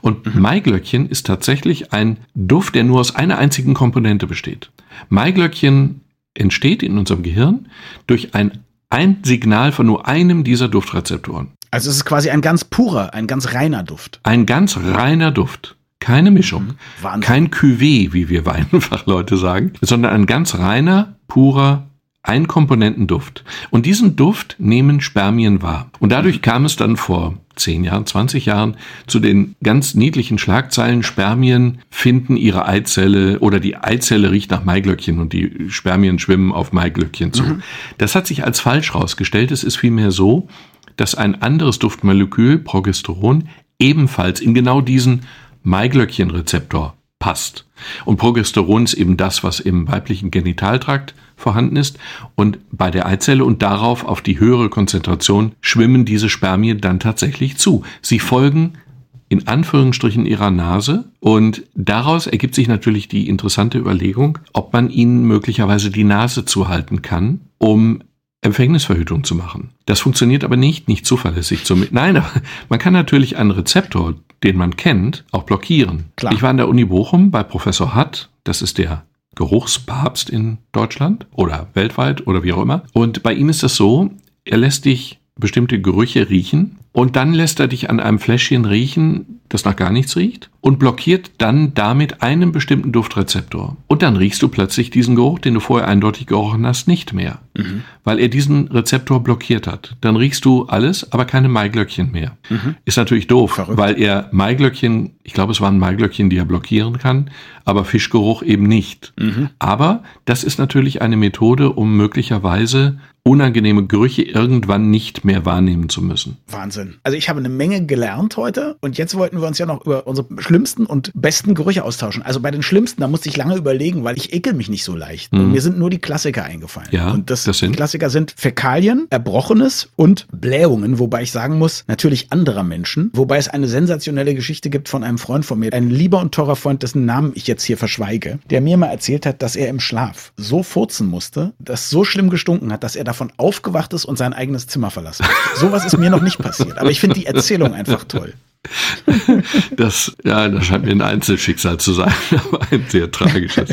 C: Und mhm. Maiglöckchen ist tatsächlich ein Duft, der nur aus einer einzigen Komponente besteht. Maiglöckchen entsteht in unserem Gehirn durch ein, ein Signal von nur einem dieser Duftrezeptoren.
A: Also es ist quasi ein ganz purer, ein ganz reiner Duft.
C: Ein ganz reiner Duft. Keine Mischung. Mhm. Kein Cuvée, wie wir <laughs> Weinfachleute sagen, sondern ein ganz reiner, purer ein Komponentenduft. Und diesen Duft nehmen Spermien wahr. Und dadurch kam es dann vor 10 Jahren, 20 Jahren zu den ganz niedlichen Schlagzeilen, Spermien finden ihre Eizelle oder die Eizelle riecht nach Maiglöckchen und die Spermien schwimmen auf Maiglöckchen zu. Mhm. Das hat sich als falsch herausgestellt. Es ist vielmehr so, dass ein anderes Duftmolekül, Progesteron, ebenfalls in genau diesen Maiglöckchenrezeptor passt. Und Progesteron ist eben das, was im weiblichen Genitaltrakt vorhanden ist. Und bei der Eizelle und darauf auf die höhere Konzentration schwimmen diese Spermien dann tatsächlich zu. Sie folgen in Anführungsstrichen ihrer Nase und daraus ergibt sich natürlich die interessante Überlegung, ob man ihnen möglicherweise die Nase zuhalten kann, um Empfängnisverhütung zu machen. Das funktioniert aber nicht, nicht zuverlässig. Zum, nein, aber <laughs> man kann natürlich einen Rezeptor, den man kennt, auch blockieren. Klar. Ich war an der Uni Bochum bei Professor Hatt, das ist der Geruchspapst in Deutschland oder weltweit oder wie auch immer. Und bei ihm ist es so, er lässt dich bestimmte Gerüche riechen und dann lässt er dich an einem Fläschchen riechen, das nach gar nichts riecht und blockiert dann damit einen bestimmten Duftrezeptor. Und dann riechst du plötzlich diesen Geruch, den du vorher eindeutig gerochen hast, nicht mehr, mhm. weil er diesen Rezeptor blockiert hat. Dann riechst du alles, aber keine Maiglöckchen mehr. Mhm. Ist natürlich doof, Verrückt. weil er Maiglöckchen, ich glaube, es waren Maiglöckchen, die er blockieren kann, aber Fischgeruch eben nicht. Mhm. Aber das ist natürlich eine Methode, um möglicherweise unangenehme Gerüche irgendwann nicht mehr wahrnehmen zu müssen.
A: Wahnsinn. Also ich habe eine Menge gelernt heute und jetzt wollten wir uns ja noch über unsere schlimmsten und besten Gerüche austauschen. Also bei den schlimmsten, da musste ich lange überlegen, weil ich ekel mich nicht so leicht. Mhm. Mir sind nur die Klassiker eingefallen.
C: Ja,
A: und das,
C: das sind
A: die Klassiker sind Fäkalien, Erbrochenes und Blähungen, wobei ich sagen muss, natürlich anderer Menschen, wobei es eine sensationelle Geschichte gibt von einem Freund von mir, ein lieber und teurer Freund, dessen Namen ich jetzt hier verschweige, der mir mal erzählt hat, dass er im Schlaf so furzen musste, dass so schlimm gestunken hat, dass er davon aufgewacht ist und sein eigenes Zimmer verlassen hat. Sowas ist mir noch nicht passiert, aber ich finde die Erzählung <laughs> einfach toll.
C: Das, ja, das scheint mir ein Einzelschicksal zu sein, <laughs> aber ein sehr tragisches.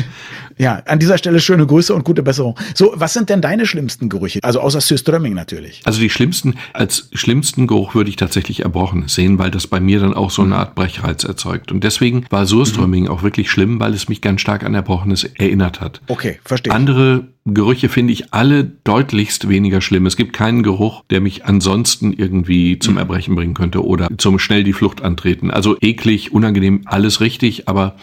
A: Ja, an dieser Stelle schöne Grüße und gute Besserung. So, was sind denn deine schlimmsten Gerüche? Also außer Süströmming natürlich.
C: Also die schlimmsten, als schlimmsten Geruch würde ich tatsächlich Erbrochenes sehen, weil das bei mir dann auch so eine Art Brechreiz erzeugt. Und deswegen war Surströmming mhm. auch wirklich schlimm, weil es mich ganz stark an Erbrochenes erinnert hat.
A: Okay, verstehe.
C: Andere Gerüche finde ich alle deutlichst weniger schlimm. Es gibt keinen Geruch, der mich ansonsten irgendwie zum mhm. Erbrechen bringen könnte oder zum schnell die Flucht antreten. Also eklig, unangenehm, alles richtig, aber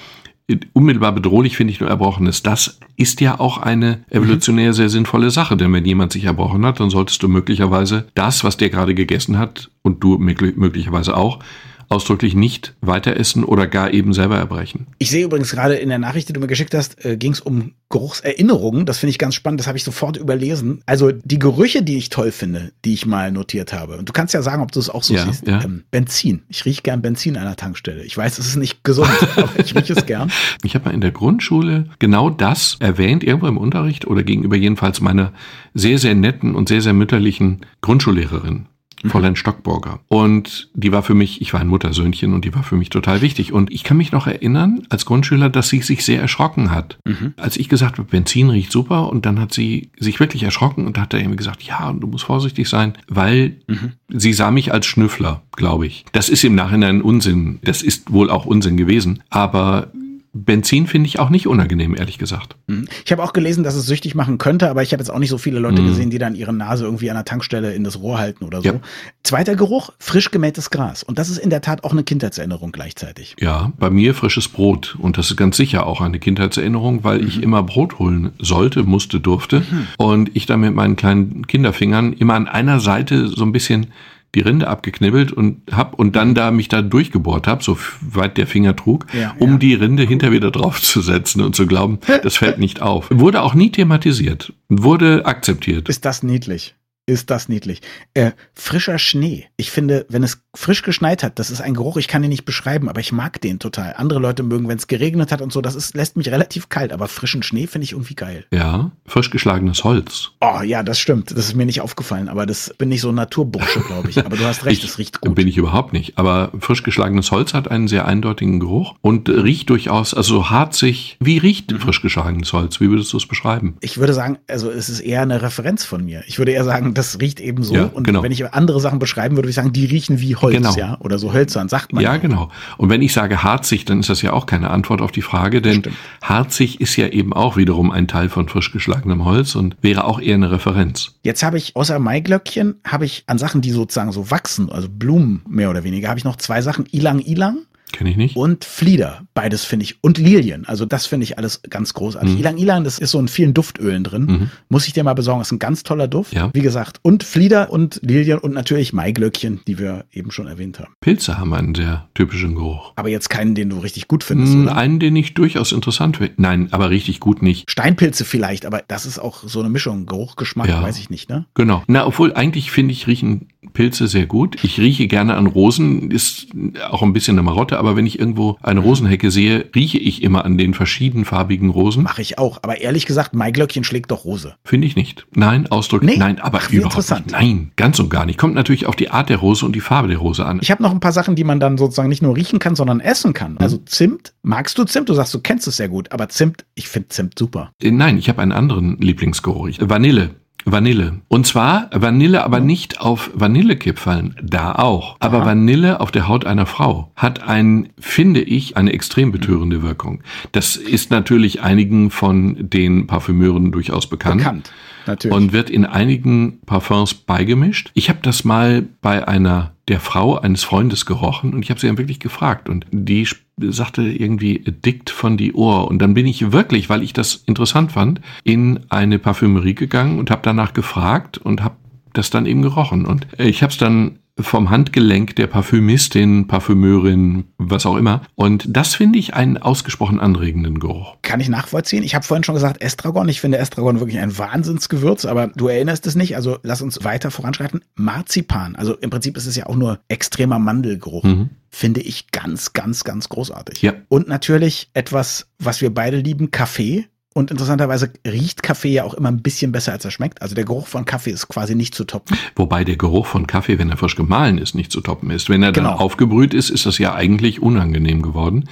C: unmittelbar bedrohlich finde ich nur Erbrochenes. Das ist ja auch eine evolutionär sehr sinnvolle Sache, denn wenn jemand sich erbrochen hat, dann solltest du möglicherweise das, was der gerade gegessen hat und du möglicherweise auch, ausdrücklich nicht weiter essen oder gar eben selber erbrechen.
A: Ich sehe übrigens gerade in der Nachricht, die du mir geschickt hast, äh, ging es um Geruchserinnerungen. Das finde ich ganz spannend. Das habe ich sofort überlesen. Also die Gerüche, die ich toll finde, die ich mal notiert habe. Und du kannst ja sagen, ob du es auch so ja, siehst. Ja. Ähm, Benzin. Ich rieche gern Benzin an der Tankstelle. Ich weiß, es ist nicht gesund, <laughs> aber ich rieche es gern.
C: Ich habe mal in der Grundschule genau das erwähnt, irgendwo im Unterricht oder gegenüber jedenfalls meiner sehr, sehr netten und sehr, sehr mütterlichen Grundschullehrerin. Mhm. Fräulein Stockburger. Und die war für mich, ich war ein Muttersöhnchen und die war für mich total wichtig. Und ich kann mich noch erinnern, als Grundschüler, dass sie sich sehr erschrocken hat. Mhm. Als ich gesagt habe, Benzin riecht super und dann hat sie sich wirklich erschrocken und hat irgendwie gesagt, ja, du musst vorsichtig sein, weil mhm. sie sah mich als Schnüffler, glaube ich. Das ist im Nachhinein Unsinn. Das ist wohl auch Unsinn gewesen. Aber Benzin finde ich auch nicht unangenehm, ehrlich gesagt.
A: Mhm. Ich habe auch gelesen, dass es süchtig machen könnte, aber ich habe jetzt auch nicht so viele Leute mhm. gesehen, die dann ihre Nase irgendwie an der Tankstelle in das Rohr halten oder so. Ja. Zweiter Geruch, frisch gemähtes Gras. Und das ist in der Tat auch eine Kindheitserinnerung gleichzeitig.
C: Ja, bei mir frisches Brot. Und das ist ganz sicher auch eine Kindheitserinnerung, weil mhm. ich immer Brot holen sollte, musste, durfte. Mhm. Und ich da mit meinen kleinen Kinderfingern immer an einer Seite so ein bisschen die Rinde abgeknibbelt und hab und dann da mich da durchgebohrt habe, so weit der Finger trug, ja, um ja. die Rinde hinter wieder draufzusetzen und zu glauben, <laughs> das fällt nicht auf. Wurde auch nie thematisiert, wurde akzeptiert.
A: Ist das niedlich? Ist das niedlich. Äh, frischer Schnee. Ich finde, wenn es frisch geschneit hat, das ist ein Geruch, ich kann ihn nicht beschreiben, aber ich mag den total. Andere Leute mögen, wenn es geregnet hat und so, das ist, lässt mich relativ kalt, aber frischen Schnee finde ich irgendwie geil.
C: Ja, frisch geschlagenes Holz.
A: Oh ja, das stimmt. Das ist mir nicht aufgefallen, aber das bin ich so ein Naturbursche, glaube ich. Aber du hast recht, <laughs> es riecht gut.
C: Bin ich überhaupt nicht. Aber frisch geschlagenes Holz hat einen sehr eindeutigen Geruch und riecht durchaus, also harzig. Wie riecht frisch geschlagenes Holz? Wie würdest du es beschreiben?
A: Ich würde sagen, also es ist eher eine Referenz von mir. Ich würde eher sagen, das riecht eben so.
C: Ja,
A: und
C: genau.
A: wenn ich andere Sachen beschreiben würde, würde ich sagen, die riechen wie Holz,
C: Genau.
A: ja. Oder so hölzern, sagt man.
C: Ja, genau. Und wenn ich sage harzig, dann ist das ja auch keine Antwort auf die Frage, denn
A: Stimmt.
C: harzig ist ja eben auch wiederum ein Teil von frisch geschlagenem Holz und wäre auch eher eine Referenz.
A: Jetzt habe ich außer Maiglöckchen, habe ich an Sachen, die sozusagen so wachsen, also Blumen mehr oder weniger, habe ich noch zwei Sachen. Ilang Ilang
C: Kenne ich nicht?
A: und Flieder. Beides finde ich. Und Lilien. Also das finde ich alles ganz großartig.
C: Mhm.
A: Ilang Ilang, das ist so in vielen Duftölen drin. Muss ich dir mal besorgen. Ist ein ganz toller Duft.
C: Ja.
A: Wie gesagt. Und Flieder und Lilien und natürlich Maiglöckchen, die wir eben schon erwähnt haben.
C: Pilze haben einen sehr typischen Geruch.
A: Aber jetzt keinen, den du richtig gut findest,
C: Hm,
A: oder?
C: Einen, den ich durchaus interessant finde. Nein, aber richtig gut nicht.
A: Steinpilze vielleicht, aber das ist auch so eine Mischung. Geruch, Geschmack,
C: Ja.
A: weiß ich nicht, ne?
C: Genau. Na, obwohl eigentlich finde ich, riechen Pilze sehr gut. Ich rieche gerne an Rosen, ist auch ein bisschen eine Marotte, aber wenn ich irgendwo eine Rosenhecke sehe, rieche ich immer an den verschiedenfarbigen Rosen.
A: Mache ich auch. Aber ehrlich gesagt, Maiglöckchen schlägt doch Rose.
C: Finde ich nicht. Nein, ausdrücklich
A: Nee?
C: nein, aber
A: Ach,
C: überhaupt
A: interessant.
C: nicht. Nein, ganz und gar nicht. Kommt natürlich auf die Art der Rose und die Farbe der Rose an.
A: Ich habe noch ein paar Sachen, die man dann sozusagen nicht nur riechen kann, sondern essen kann. Also Zimt. Magst du Zimt? Du sagst, du kennst es sehr gut. Aber Zimt, ich finde Zimt super.
C: Äh, Nein, ich habe einen anderen Lieblingsgeruch. Vanille. Vanille. Und zwar Vanille, aber nicht auf Vanillekipferln, da auch. Aber
A: Aha.
C: Vanille auf der Haut einer Frau hat ein, finde ich, eine extrem betörende Wirkung. Das ist natürlich einigen von den Parfümeuren durchaus bekannt.
A: Bekannt. Natürlich.
C: Und wird in einigen Parfums beigemischt. Ich habe das mal bei einer der Frau eines Freundes gerochen und ich habe sie dann wirklich gefragt und die sagte irgendwie dickt von die Ohr. Und dann bin ich wirklich, weil ich das interessant fand, in eine Parfümerie gegangen und habe danach gefragt und habe das dann eben gerochen. Und ich habe es dann vom Handgelenk der Parfümistin, Parfümeurin, was auch immer. Und das finde ich einen ausgesprochen anregenden Geruch.
A: Kann ich nachvollziehen. Ich habe vorhin schon gesagt, Estragon. Ich finde Estragon wirklich ein Wahnsinnsgewürz, aber du erinnerst es nicht. Also lass uns weiter voranschreiten. Marzipan. Also im Prinzip ist es ja auch nur extremer Mandelgeruch.
C: Mhm.
A: Finde ich ganz, ganz, ganz großartig.
C: Ja.
A: Und natürlich etwas, was wir beide lieben, Kaffee. Und interessanterweise riecht Kaffee ja auch immer ein bisschen besser, als er schmeckt. Also der Geruch von Kaffee ist quasi nicht zu toppen.
C: Wobei der Geruch von Kaffee, wenn er frisch gemahlen ist, nicht zu toppen ist. Wenn er dann
A: Genau.
C: aufgebrüht ist, ist das ja eigentlich unangenehm geworden.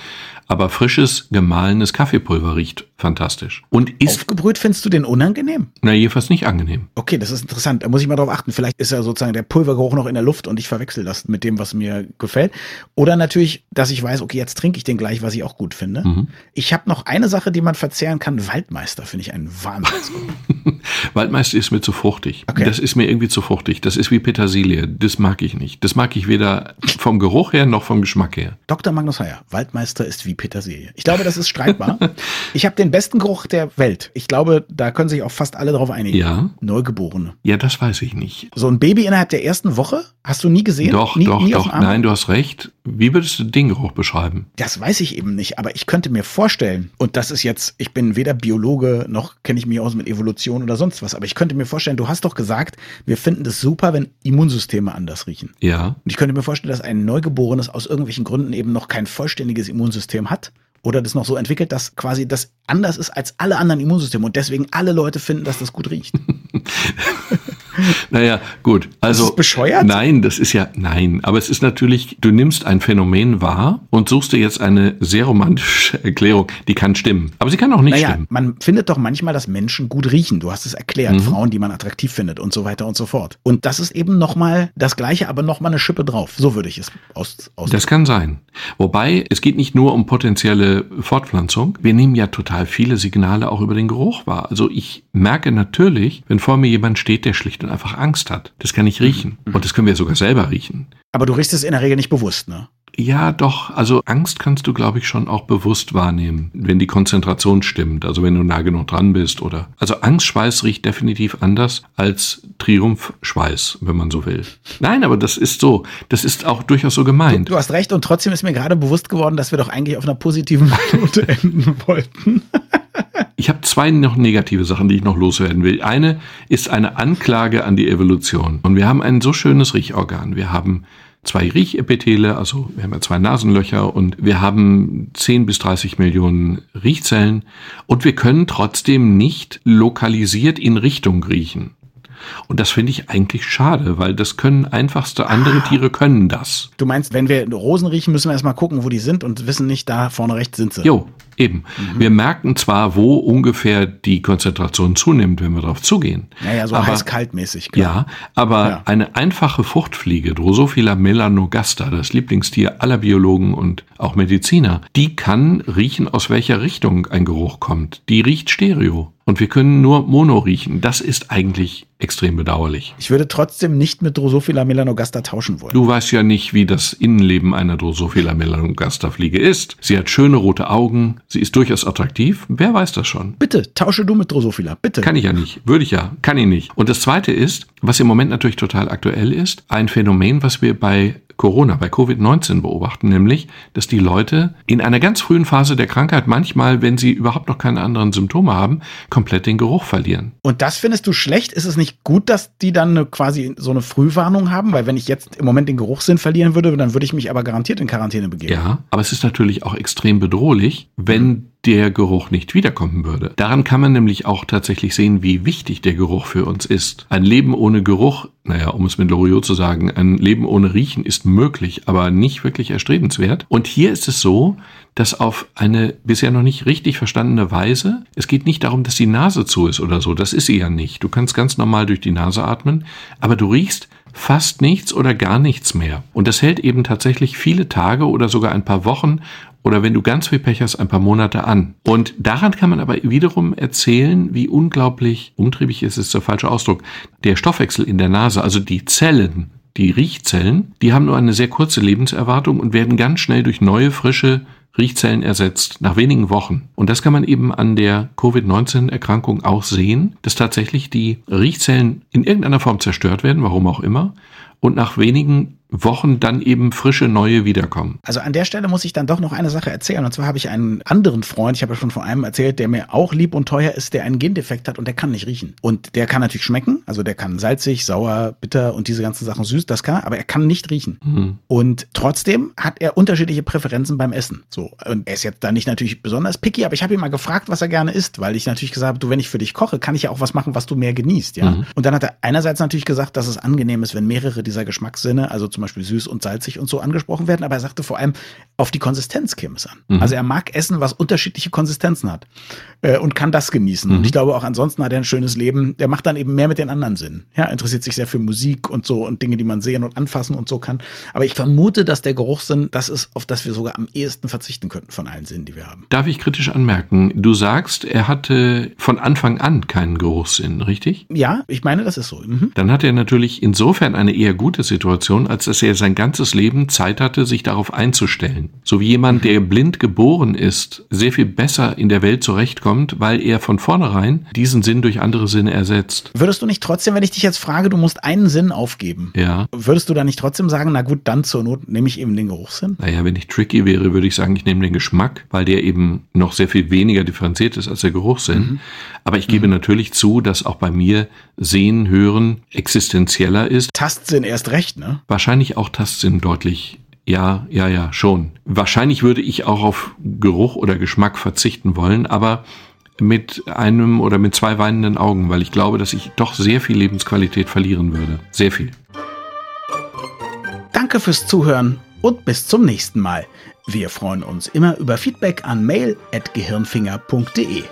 C: Aber frisches, gemahlenes Kaffeepulver riecht fantastisch. Und ist,
A: Aufgebrüht findest du den unangenehm?
C: na jedenfalls nicht angenehm.
A: Okay, das ist interessant. Da muss ich mal drauf achten. Vielleicht ist ja sozusagen der Pulvergeruch noch in der Luft und ich verwechsel das mit dem, was mir gefällt. Oder natürlich, dass ich weiß, okay, jetzt trinke ich den gleich, was ich auch gut finde.
C: Mhm.
A: Ich habe noch eine Sache, die man verzehren kann. Waldmeister finde ich einen Wahnsinnsgeruch. <laughs>
C: Waldmeister ist mir zu fruchtig.
A: Okay.
C: Das ist mir irgendwie zu fruchtig. Das ist wie Petersilie. Das mag ich nicht. Das mag ich weder vom Geruch her noch vom Geschmack her.
A: Dr. Magnus Heyer, Waldmeister ist wie Petersilie. Ich glaube, das ist streitbar. <laughs> ich habe den besten Geruch der Welt. Ich glaube, da können sich auch fast alle drauf einigen.
C: Ja?
A: Neugeborene.
C: Ja, das weiß ich nicht.
A: So ein Baby innerhalb der ersten Woche? Hast du nie gesehen?
C: Doch,
A: nie,
C: doch,
A: nie
C: doch. Nein, du hast recht. Wie würdest du den Geruch beschreiben?
A: Das weiß ich eben nicht, aber ich könnte mir vorstellen, und das ist jetzt, ich bin weder Biologe noch kenne ich mich aus mit Evolution oder sonst was, aber ich könnte mir vorstellen, du hast doch gesagt, wir finden das super, wenn Immunsysteme anders riechen.
C: Ja.
A: Und ich könnte mir vorstellen, dass ein Neugeborenes aus irgendwelchen Gründen eben noch kein vollständiges Immunsystem hat oder das noch so entwickelt, dass quasi das anders ist als alle anderen Immunsysteme und deswegen alle Leute finden, dass das gut riecht. <laughs> <laughs>
C: Naja, gut. Also,
A: Ist das bescheuert?
C: Nein, das ist ja, nein. Aber es ist natürlich, du nimmst ein Phänomen wahr und suchst dir jetzt eine sehr romantische <laughs> Erklärung. Die kann stimmen. Aber sie kann auch nicht
A: Naja,
C: stimmen.
A: man findet doch manchmal, dass Menschen gut riechen. Du hast es erklärt. Frauen, die man attraktiv findet und so weiter und so fort. Und das ist eben nochmal das Gleiche, aber nochmal eine Schippe drauf. So würde ich es aus, aus
C: Das kann sein. Wobei, es geht nicht nur um potenzielle Fortpflanzung. Wir nehmen ja total viele Signale auch über den Geruch wahr. Also ich merke natürlich, wenn vor mir jemand steht, der schlicht und einfach Angst hat. Das kann ich riechen. Und das können wir sogar selber riechen.
A: Aber du riechst es in der Regel nicht bewusst, ne?
C: Ja, doch. Also Angst kannst du, glaube ich, schon auch bewusst wahrnehmen, wenn die Konzentration stimmt. Also wenn du nah genug dran bist oder. Also Angstschweiß riecht definitiv anders als Triumphschweiß, wenn man so will. Nein, aber das ist so. Das ist auch durchaus so gemeint.
A: Du hast recht und trotzdem ist mir gerade bewusst geworden, dass wir doch eigentlich auf einer positiven <laughs> Note enden wollten.
C: Ich habe zwei noch negative Sachen, die ich noch loswerden will. Eine ist eine Anklage an die Evolution. Und wir haben ein so schönes Riechorgan. Wir haben zwei Riechepithele, also wir haben ja zwei Nasenlöcher und wir haben 10 bis 30 Millionen Riechzellen und wir können trotzdem nicht lokalisiert in Richtung riechen. Und das finde ich eigentlich schade, weil das können einfachste andere ah. Tiere können das.
A: Du meinst, wenn wir Rosen riechen, müssen wir erstmal gucken, wo die sind und wissen nicht, da vorne rechts sind sie.
C: Jo, eben. Mhm. Wir merken zwar, wo ungefähr die Konzentration zunimmt, wenn wir darauf zugehen.
A: Naja, so heiß-kalt-mäßig.
C: Ja, aber ja. eine einfache Fruchtfliege, Drosophila melanogaster, das Lieblingstier aller Biologen und auch Mediziner, die kann riechen, aus welcher Richtung ein Geruch kommt. Die riecht stereo und wir können nur Mono riechen. Das ist eigentlich extrem bedauerlich.
A: Ich würde trotzdem nicht mit Drosophila melanogaster tauschen wollen.
C: Du weißt ja nicht, wie das Innenleben einer Drosophila melanogaster Fliege ist. Sie hat schöne rote Augen, sie ist durchaus attraktiv. Wer weiß das schon?
A: Bitte, tausche du mit Drosophila, bitte.
C: Kann ich ja nicht, würde ich ja, kann ich nicht. Und das zweite ist, was im Moment natürlich total aktuell ist, ein Phänomen, was wir bei Corona, bei Covid-19 beobachten, nämlich, dass die Leute in einer ganz frühen Phase der Krankheit manchmal, wenn sie überhaupt noch keine anderen Symptome haben, komplett den Geruch verlieren.
A: Und das findest du schlecht? Ist es nicht gut, dass die dann eine, quasi so eine Frühwarnung haben? Weil wenn ich jetzt im Moment den Geruchssinn verlieren würde, dann würde ich mich aber garantiert in Quarantäne begeben.
C: Ja, aber es ist natürlich auch extrem bedrohlich, wenn der Geruch nicht wiederkommen würde. Daran kann man nämlich auch tatsächlich sehen, wie wichtig der Geruch für uns ist. Ein Leben ohne Geruch, naja, um es mit Loriot zu sagen, ein Leben ohne Riechen ist möglich, aber nicht wirklich erstrebenswert. Und hier ist es so, dass auf eine bisher noch nicht richtig verstandene Weise, es geht nicht darum, dass die Nase zu ist oder so, das ist sie ja nicht. Du kannst ganz normal durch die Nase atmen, aber du riechst fast nichts oder gar nichts mehr. Und das hält eben tatsächlich viele Tage oder sogar ein paar Wochen oder wenn du ganz viel Pech hast, ein paar Monate an. Und daran kann man aber wiederum erzählen, wie unglaublich umtriebig ist, ist der falsche Ausdruck, der Stoffwechsel in der Nase, also die Zellen, die Riechzellen, die haben nur eine sehr kurze Lebenserwartung und werden ganz schnell durch neue, frische Riechzellen ersetzt nach wenigen Wochen. Und das kann man eben an der Covid-19-Erkrankung auch sehen, dass tatsächlich die Riechzellen in irgendeiner Form zerstört werden, warum auch immer, und nach wenigen Wochen dann eben frische neue wiederkommen.
A: Also an der Stelle muss ich dann doch noch eine Sache erzählen. Und zwar habe ich einen anderen Freund, ich habe ja schon von einem erzählt, der mir auch lieb und teuer ist, der einen Gendefekt hat und der kann nicht riechen. Und der kann natürlich schmecken, also der kann salzig, sauer, bitter und diese ganzen Sachen süß, das kann er, aber er kann nicht riechen. Mhm. Und trotzdem hat er unterschiedliche Präferenzen beim Essen. So. Und er ist jetzt da nicht natürlich besonders picky, aber ich habe ihn mal gefragt, was er gerne isst, weil ich natürlich gesagt habe, du, wenn ich für dich koche, kann ich ja auch was machen, was du mehr genießt, ja. Mhm. Und dann hat er einerseits natürlich gesagt, dass es angenehm ist, wenn mehrere dieser Geschmackssinne, also zum Beispiel süß und salzig und so angesprochen werden, aber er sagte vor allem, auf die Konsistenz käme es an. Mhm. Also er mag Essen, was unterschiedliche Konsistenzen hat äh, und kann das genießen. Mhm. Und ich glaube auch ansonsten hat er ein schönes Leben. Der macht dann eben mehr mit den anderen Sinnen. Ja, interessiert sich sehr für Musik und so und Dinge, die man sehen und anfassen und so kann. Aber ich vermute, dass der Geruchssinn das ist, auf das wir sogar am ehesten verzichten könnten von allen Sinnen, die wir haben.
C: Darf ich kritisch anmerken? Du sagst, er hatte von Anfang an keinen Geruchssinn, richtig?
A: Ja, ich meine, das ist so. Mhm.
C: Dann hat er natürlich insofern eine eher gute Situation, als dass er sein ganzes Leben Zeit hatte, sich darauf einzustellen. So wie jemand, der blind geboren ist, sehr viel besser in der Welt zurechtkommt, weil er von vornherein diesen Sinn durch andere Sinne ersetzt.
A: Würdest du nicht trotzdem, wenn ich dich jetzt frage, du musst einen Sinn aufgeben,
C: ja.
A: würdest du dann nicht trotzdem sagen, na gut, dann zur Not nehme ich eben den Geruchssinn?
C: Naja, wenn ich tricky wäre, würde ich sagen, ich nehme den Geschmack, weil der eben noch sehr viel weniger differenziert ist als der Geruchssinn. Mhm. Aber ich gebe mhm. natürlich zu, dass auch bei mir Sehen, Hören existenzieller ist.
A: Tastsinn erst recht, ne?
C: Wahrscheinlich auch Tastsinn deutlich ja, ja, ja, schon. Wahrscheinlich würde ich auch auf Geruch oder Geschmack verzichten wollen, aber mit einem oder mit zwei weinenden Augen, weil ich glaube, dass ich doch sehr viel Lebensqualität verlieren würde. Sehr viel.
A: Danke fürs Zuhören und bis zum nächsten Mal. Wir freuen uns immer über Feedback an mail.gehirnfinger.de.